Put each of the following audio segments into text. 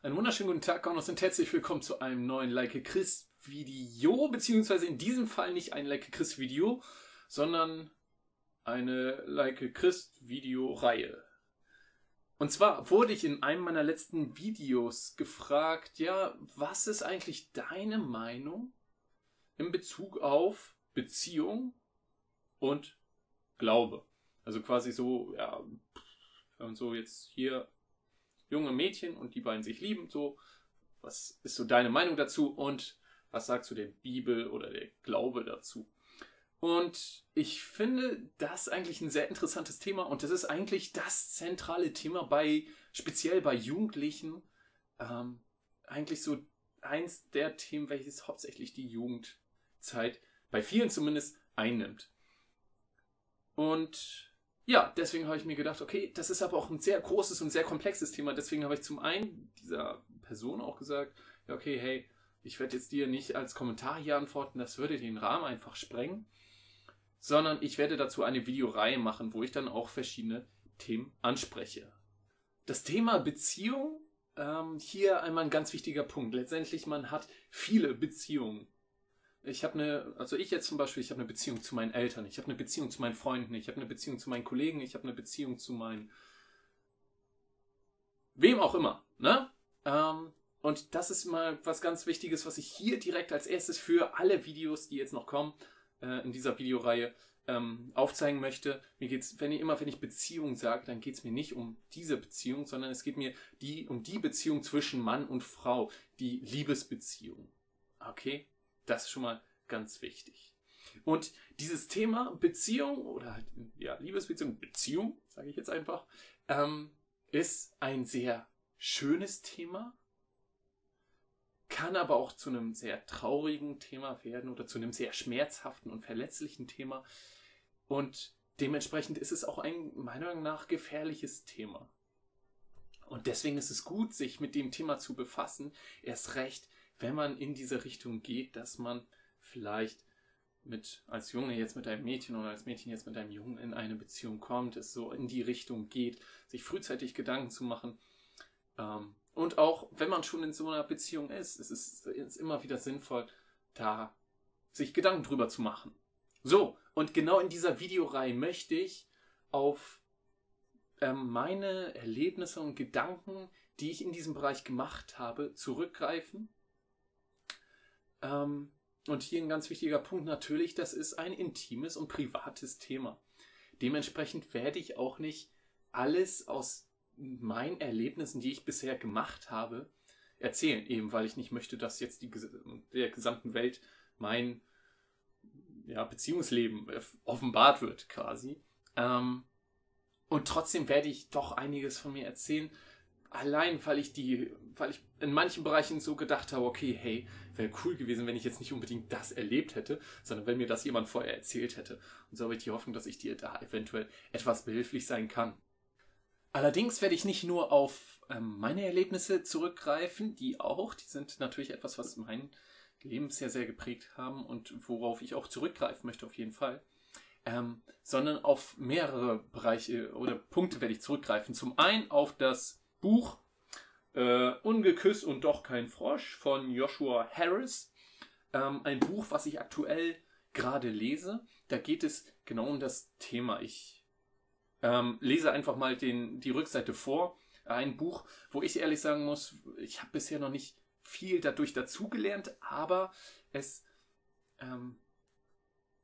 Einen wunderschönen guten Tag, Gaunos, und herzlich willkommen zu einem neuen Like Chris Video, beziehungsweise in diesem Fall nicht ein Like Chris Video, sondern eine Like Chris Video Reihe. Und zwar wurde ich in einem meiner letzten Videos gefragt, ja, was ist eigentlich deine Meinung in Bezug auf Beziehung und Glaube? Also quasi so, ja, wenn man so jetzt hier junge Mädchen und die beiden sich lieben, so, was ist so deine Meinung dazu und was sagst du der Bibel oder der Glaube dazu? Und ich finde das eigentlich ein sehr interessantes Thema und das ist eigentlich das zentrale Thema bei, speziell bei Jugendlichen, ähm, eigentlich so eins der Themen, welches hauptsächlich die Jugendzeit bei vielen zumindest einnimmt. Und ja, deswegen habe ich mir gedacht, okay, das ist aber auch ein sehr großes und sehr komplexes Thema. Deswegen habe ich zum einen dieser Person auch gesagt, ja, okay, hey, ich werde jetzt dir nicht als Kommentar hier antworten, das würde den Rahmen einfach sprengen, sondern ich werde dazu eine Videoreihe machen, wo ich dann auch verschiedene Themen anspreche. Das Thema Beziehung, ähm, hier einmal ein ganz wichtiger Punkt. Letztendlich, man hat viele Beziehungen ich habe eine, also ich jetzt zum Beispiel, ich habe eine Beziehung zu meinen Eltern, ich habe eine Beziehung zu meinen Freunden, ich habe eine Beziehung zu meinen Kollegen, ich habe eine Beziehung zu meinen, wem auch immer, ne? Ähm, und das ist mal was ganz Wichtiges, was ich hier direkt als erstes für alle Videos, die jetzt noch kommen, äh, in dieser Videoreihe ähm, aufzeigen möchte. Mir geht's, wenn ich immer, wenn ich Beziehung sage, dann geht es mir nicht um diese Beziehung, sondern es geht mir die, um die Beziehung zwischen Mann und Frau, die Liebesbeziehung. Okay? Das ist schon mal ganz wichtig. Und dieses Thema Beziehung oder halt, ja, Liebesbeziehung, Beziehung, sage ich jetzt einfach, ähm, ist ein sehr schönes Thema, kann aber auch zu einem sehr traurigen Thema werden oder zu einem sehr schmerzhaften und verletzlichen Thema. Und dementsprechend ist es auch ein, meiner Meinung nach, gefährliches Thema. Und deswegen ist es gut, sich mit dem Thema zu befassen. Erst recht, wenn man in diese Richtung geht, dass man vielleicht mit als Junge jetzt mit einem Mädchen oder als Mädchen jetzt mit einem Jungen in eine Beziehung kommt, es so in die Richtung geht, sich frühzeitig Gedanken zu machen. Ähm, und auch wenn man schon in so einer Beziehung ist, es ist, ist immer wieder sinnvoll, da sich Gedanken drüber zu machen. So, und genau in dieser Videoreihe möchte ich auf ähm, meine Erlebnisse und Gedanken, die ich in diesem Bereich gemacht habe, zurückgreifen ähm, und hier ein ganz wichtiger Punkt natürlich, das ist ein intimes und privates Thema. Dementsprechend werde ich auch nicht alles aus meinen Erlebnissen, die ich bisher gemacht habe, erzählen, eben weil ich nicht möchte, dass jetzt die, der gesamten Welt mein ja, Beziehungsleben offenbart wird quasi. Ähm, und trotzdem werde ich doch einiges von mir erzählen, allein weil ich die, weil ich in manchen Bereichen so gedacht habe, okay, hey, wäre cool gewesen, wenn ich jetzt nicht unbedingt das erlebt hätte, sondern wenn mir das jemand vorher erzählt hätte. Und so habe ich die Hoffnung, dass ich dir da eventuell etwas behilflich sein kann. Allerdings werde ich nicht nur auf ähm, meine Erlebnisse zurückgreifen, die auch, die sind natürlich etwas, was mein Leben sehr, sehr geprägt haben und worauf ich auch zurückgreifen möchte auf jeden Fall. Ähm, sondern auf mehrere Bereiche oder Punkte werde ich zurückgreifen. Zum einen auf das Buch äh, Ungeküsst und doch kein Frosch von Joshua Harris. Ähm, ein Buch, was ich aktuell gerade lese. Da geht es genau um das Thema. Ich ähm, lese einfach mal den, die Rückseite vor. Ein Buch, wo ich ehrlich sagen muss, ich habe bisher noch nicht viel dadurch dazugelernt, aber es, ähm,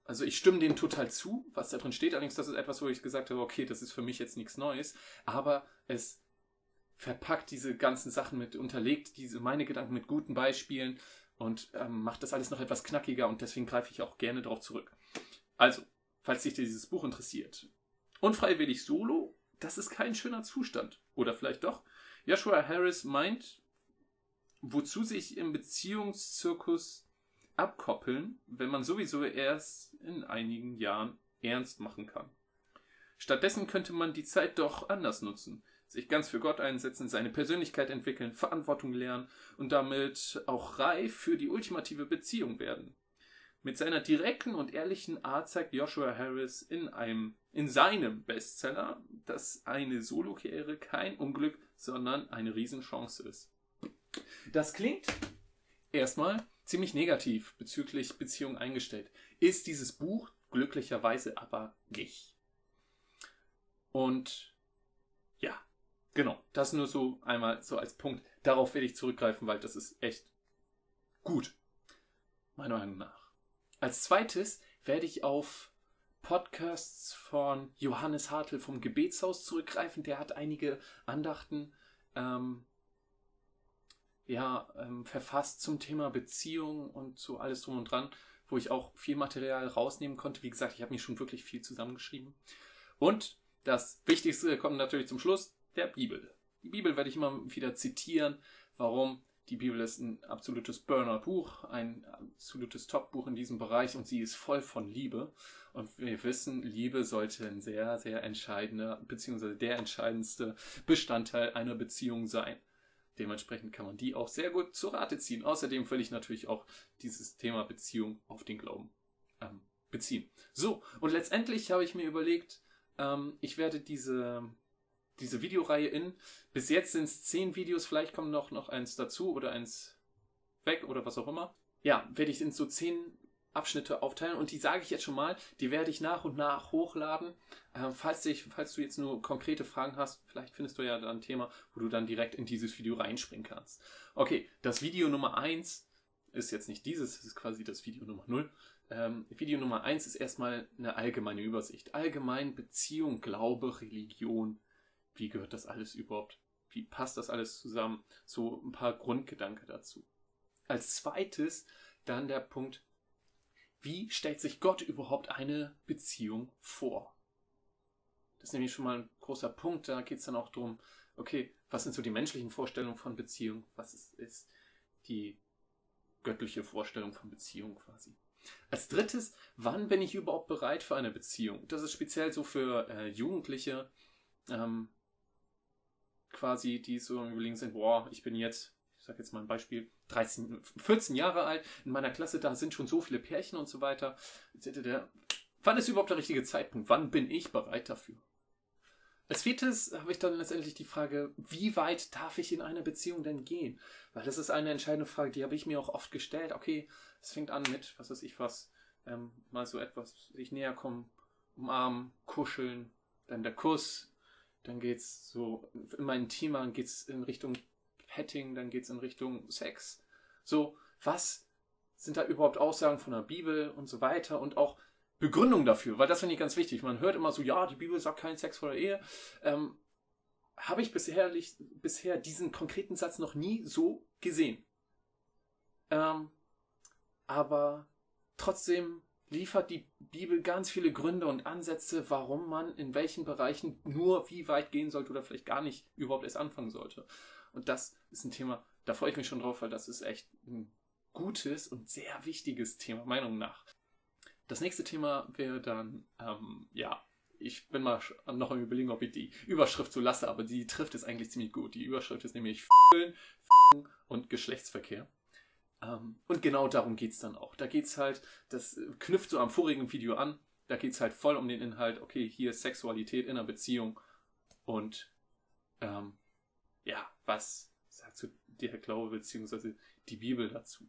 also ich stimme dem total zu, was da drin steht. Allerdings, das ist etwas, wo ich gesagt habe, okay, das ist für mich jetzt nichts Neues, aber es verpackt diese ganzen Sachen mit, unterlegt diese meine Gedanken mit guten Beispielen und ähm, macht das alles noch etwas knackiger und deswegen greife ich auch gerne darauf zurück. Also, falls dich dieses Buch interessiert. Unfreiwillig solo, das ist kein schöner Zustand. Oder vielleicht doch. Joshua Harris meint, wozu sich im Beziehungszirkus abkoppeln, wenn man sowieso erst in einigen Jahren ernst machen kann. Stattdessen könnte man die Zeit doch anders nutzen sich ganz für Gott einsetzen, seine Persönlichkeit entwickeln, Verantwortung lernen und damit auch reif für die ultimative Beziehung werden. Mit seiner direkten und ehrlichen Art zeigt Joshua Harris in einem, in seinem Bestseller, dass eine Solo-Karriere kein Unglück, sondern eine Riesenchance ist. Das klingt erstmal ziemlich negativ bezüglich Beziehungen eingestellt. Ist dieses Buch glücklicherweise aber nicht. Und genau, das nur so einmal so als Punkt. Darauf werde ich zurückgreifen, weil das ist echt gut, meiner Meinung nach. Als zweites werde ich auf Podcasts von Johannes Hartl vom Gebetshaus zurückgreifen. Der hat einige Andachten ähm, ja, ähm, verfasst zum Thema Beziehung und so alles drum und dran, wo ich auch viel Material rausnehmen konnte. Wie gesagt, ich habe mir schon wirklich viel zusammengeschrieben. Und das Wichtigste kommt natürlich zum Schluss, der Bibel. Die Bibel werde ich immer wieder zitieren. Warum? Die Bibel ist ein absolutes Burner-Buch, ein absolutes Top-Buch in diesem Bereich und sie ist voll von Liebe. Und wir wissen, Liebe sollte ein sehr, sehr entscheidender, beziehungsweise der entscheidendste Bestandteil einer Beziehung sein. Dementsprechend kann man die auch sehr gut zur Rate ziehen. Außerdem will ich natürlich auch dieses Thema Beziehung auf den Glauben ähm, beziehen. So, und letztendlich habe ich mir überlegt, ähm, ich werde diese, diese Videoreihe in, bis jetzt sind es zehn Videos, vielleicht kommt noch, noch eins dazu oder eins weg oder was auch immer. Ja, werde ich in so zehn Abschnitte aufteilen und die sage ich jetzt schon mal, die werde ich nach und nach hochladen. Ähm, falls, dich, falls du jetzt nur konkrete Fragen hast, vielleicht findest du ja dann ein Thema, wo du dann direkt in dieses Video reinspringen kannst. Okay, das Video Nummer 1 ist jetzt nicht dieses, das ist quasi das Video Nummer 0. Ähm, Video Nummer 1 ist erstmal eine allgemeine Übersicht. Allgemein Beziehung, Glaube, Religion. Wie gehört das alles überhaupt? Wie passt das alles zusammen? So ein paar Grundgedanken dazu. Als zweites dann der Punkt wie stellt sich Gott überhaupt eine Beziehung vor? Das ist nämlich schon mal ein großer Punkt. Da geht es dann auch darum, okay, was sind so die menschlichen Vorstellungen von Beziehung? Was ist, ist die göttliche Vorstellung von Beziehung quasi? Als drittes, wann bin ich überhaupt bereit für eine Beziehung? Das ist speziell so für äh, Jugendliche, ähm, quasi, die so im Überlegen sind, boah, ich bin jetzt ich sage jetzt mal ein Beispiel, 13, 14 Jahre alt, in meiner Klasse, da sind schon so viele Pärchen und so weiter. Wann ist überhaupt der richtige Zeitpunkt? Wann bin ich bereit dafür? Als viertes habe ich dann letztendlich die Frage, wie weit darf ich in einer Beziehung denn gehen? Weil das ist eine entscheidende Frage, die habe ich mir auch oft gestellt. Okay, es fängt an mit, was weiß ich was, ähm, mal so etwas, sich näher kommen, umarmen, kuscheln, dann der Kuss, dann geht es so immer intimer, es in Richtung Petting, dann geht es in Richtung Sex. So, was sind da überhaupt Aussagen von der Bibel und so weiter und auch Begründung dafür, weil das finde ich ganz wichtig. Man hört immer so, ja, die Bibel sagt keinen Sex vor der Ehe. Ähm, Habe ich bisher, bisher diesen konkreten Satz noch nie so gesehen. Ähm, aber trotzdem liefert die Bibel ganz viele Gründe und Ansätze, warum man in welchen Bereichen nur wie weit gehen sollte oder vielleicht gar nicht überhaupt erst anfangen sollte. Und das ist ein Thema, da freue ich mich schon drauf, weil das ist echt ein gutes und sehr wichtiges Thema, Meinung nach. Das nächste Thema wäre dann, ähm, ja, ich bin mal noch am überlegen, ob ich die Überschrift so lasse, aber die trifft es eigentlich ziemlich gut. Die Überschrift ist nämlich F***en, und Geschlechtsverkehr. Ähm, und genau darum geht es dann auch. Da geht es halt, das knüpft so am vorigen Video an, da geht es halt voll um den Inhalt, okay, hier Sexualität in einer Beziehung und ähm, ja, was sagt so der Glaube bzw. die Bibel dazu?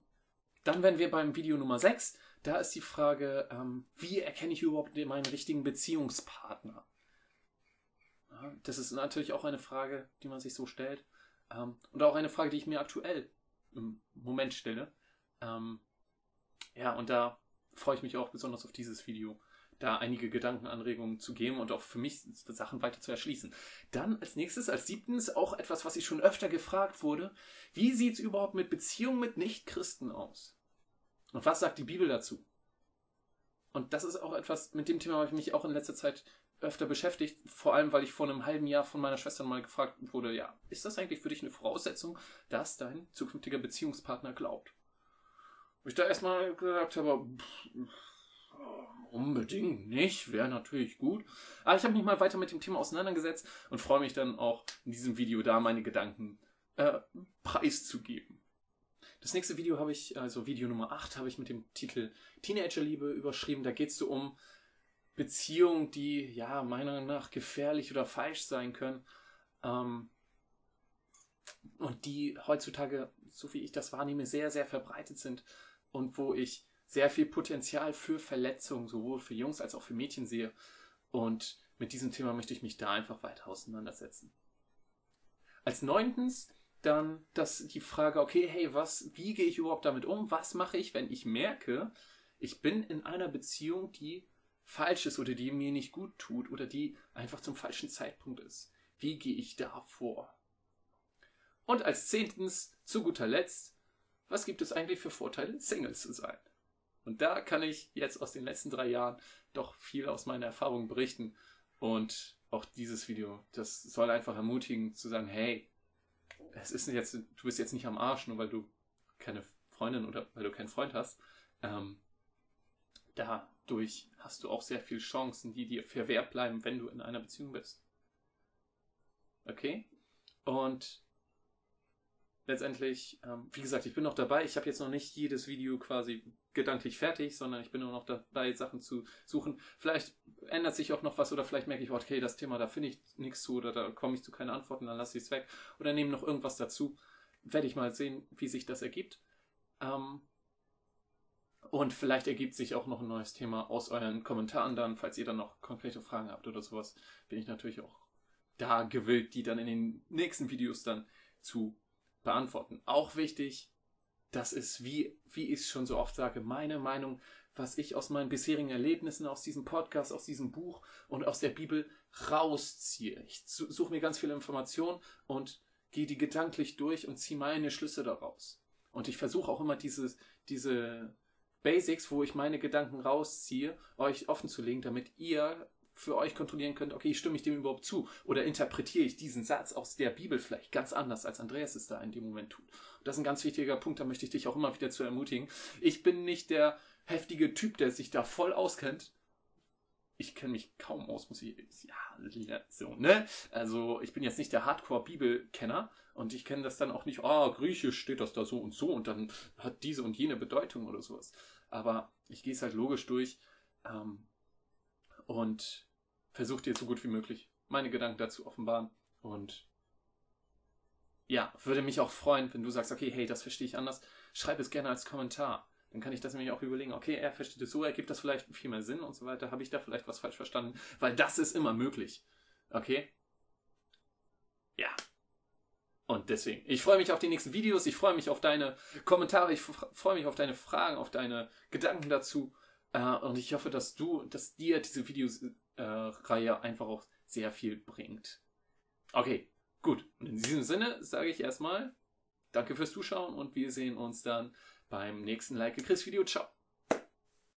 Dann wären wir beim Video Nummer 6. Da ist die Frage, ähm, wie erkenne ich überhaupt meinen richtigen Beziehungspartner? Das ist natürlich auch eine Frage, die man sich so stellt. Ähm, und auch eine Frage, die ich mir aktuell Moment stelle. Ähm, ja, und da freue ich mich auch besonders auf dieses Video da einige Gedankenanregungen zu geben und auch für mich Sachen weiter zu erschließen. Dann als nächstes, als siebtens, auch etwas, was ich schon öfter gefragt wurde. Wie sieht es überhaupt mit Beziehungen mit Nichtchristen aus? Und was sagt die Bibel dazu? Und das ist auch etwas, mit dem Thema habe ich mich auch in letzter Zeit öfter beschäftigt, vor allem weil ich vor einem halben Jahr von meiner Schwester mal gefragt wurde, ja, ist das eigentlich für dich eine Voraussetzung, dass dein zukünftiger Beziehungspartner glaubt? Wo ich da erstmal gesagt habe, Unbedingt nicht, wäre natürlich gut. Aber ich habe mich mal weiter mit dem Thema auseinandergesetzt und freue mich dann auch in diesem Video da meine Gedanken äh, preiszugeben. Das nächste Video habe ich, also Video Nummer 8, habe ich mit dem Titel Teenagerliebe überschrieben. Da geht es so um Beziehungen, die ja meiner Meinung nach gefährlich oder falsch sein können. Ähm, und die heutzutage, so wie ich das wahrnehme, sehr, sehr verbreitet sind und wo ich sehr viel Potenzial für Verletzungen sowohl für Jungs als auch für Mädchen sehe. Und mit diesem Thema möchte ich mich da einfach weiter auseinandersetzen. Als neuntens dann das, die Frage, okay, hey, was, wie gehe ich überhaupt damit um? Was mache ich, wenn ich merke, ich bin in einer Beziehung, die falsch ist oder die mir nicht gut tut oder die einfach zum falschen Zeitpunkt ist? Wie gehe ich da vor? Und als zehntens, zu guter Letzt, was gibt es eigentlich für Vorteile, Single zu sein? Und da kann ich jetzt aus den letzten drei Jahren doch viel aus meiner Erfahrung berichten. Und auch dieses Video, das soll einfach ermutigen zu sagen, hey, es ist jetzt, du bist jetzt nicht am Arsch, nur weil du keine Freundin oder weil du keinen Freund hast. Ähm, dadurch hast du auch sehr viele Chancen, die dir verwehrt bleiben, wenn du in einer Beziehung bist. Okay? Und letztendlich, ähm, wie gesagt, ich bin noch dabei. Ich habe jetzt noch nicht jedes Video quasi gedanklich fertig, sondern ich bin nur noch dabei, Sachen zu suchen. Vielleicht ändert sich auch noch was oder vielleicht merke ich, okay, das Thema, da finde ich nichts zu oder da komme ich zu keine Antworten, dann lasse ich es weg oder nehme noch irgendwas dazu. Werde ich mal sehen, wie sich das ergibt. Ähm, und vielleicht ergibt sich auch noch ein neues Thema aus euren Kommentaren dann, falls ihr dann noch konkrete Fragen habt oder sowas, bin ich natürlich auch da gewillt, die dann in den nächsten Videos dann zu beantworten. Auch wichtig, das ist, wie, wie ich es schon so oft sage, meine Meinung, was ich aus meinen bisherigen Erlebnissen, aus diesem Podcast, aus diesem Buch und aus der Bibel rausziehe. Ich suche mir ganz viele Informationen und gehe die gedanklich durch und ziehe meine Schlüsse daraus. Und ich versuche auch immer dieses, diese Basics, wo ich meine Gedanken rausziehe, euch offen zu legen, damit ihr für euch kontrollieren könnt, okay, stimme ich dem überhaupt zu? Oder interpretiere ich diesen Satz aus der Bibel vielleicht ganz anders, als Andreas es da in dem Moment tut? Und das ist ein ganz wichtiger Punkt, da möchte ich dich auch immer wieder zu ermutigen. Ich bin nicht der heftige Typ, der sich da voll auskennt. Ich kenne mich kaum aus, muss ich, ja, so, ne? Also, ich bin jetzt nicht der Hardcore-Bibelkenner und ich kenne das dann auch nicht, ah, oh, griechisch steht das da so und so und dann hat diese und jene Bedeutung oder sowas. Aber ich gehe es halt logisch durch, ähm, und versuche dir so gut wie möglich meine Gedanken dazu offenbaren. Und ja, würde mich auch freuen, wenn du sagst, okay, hey, das verstehe ich anders. Schreib es gerne als Kommentar. Dann kann ich das nämlich auch überlegen, okay, er versteht es so, ergibt das vielleicht viel mehr Sinn und so weiter. Habe ich da vielleicht was falsch verstanden? Weil das ist immer möglich. Okay? Ja. Deswegen, ich freue mich auf die nächsten Videos, ich freue mich auf deine Kommentare, ich freue mich auf deine Fragen, auf deine Gedanken dazu. Äh, und ich hoffe, dass du, dass dir diese Videos-Reihe äh, einfach auch sehr viel bringt. Okay, gut. Und in diesem Sinne sage ich erstmal Danke fürs Zuschauen und wir sehen uns dann beim nächsten Like Chris Video. Ciao.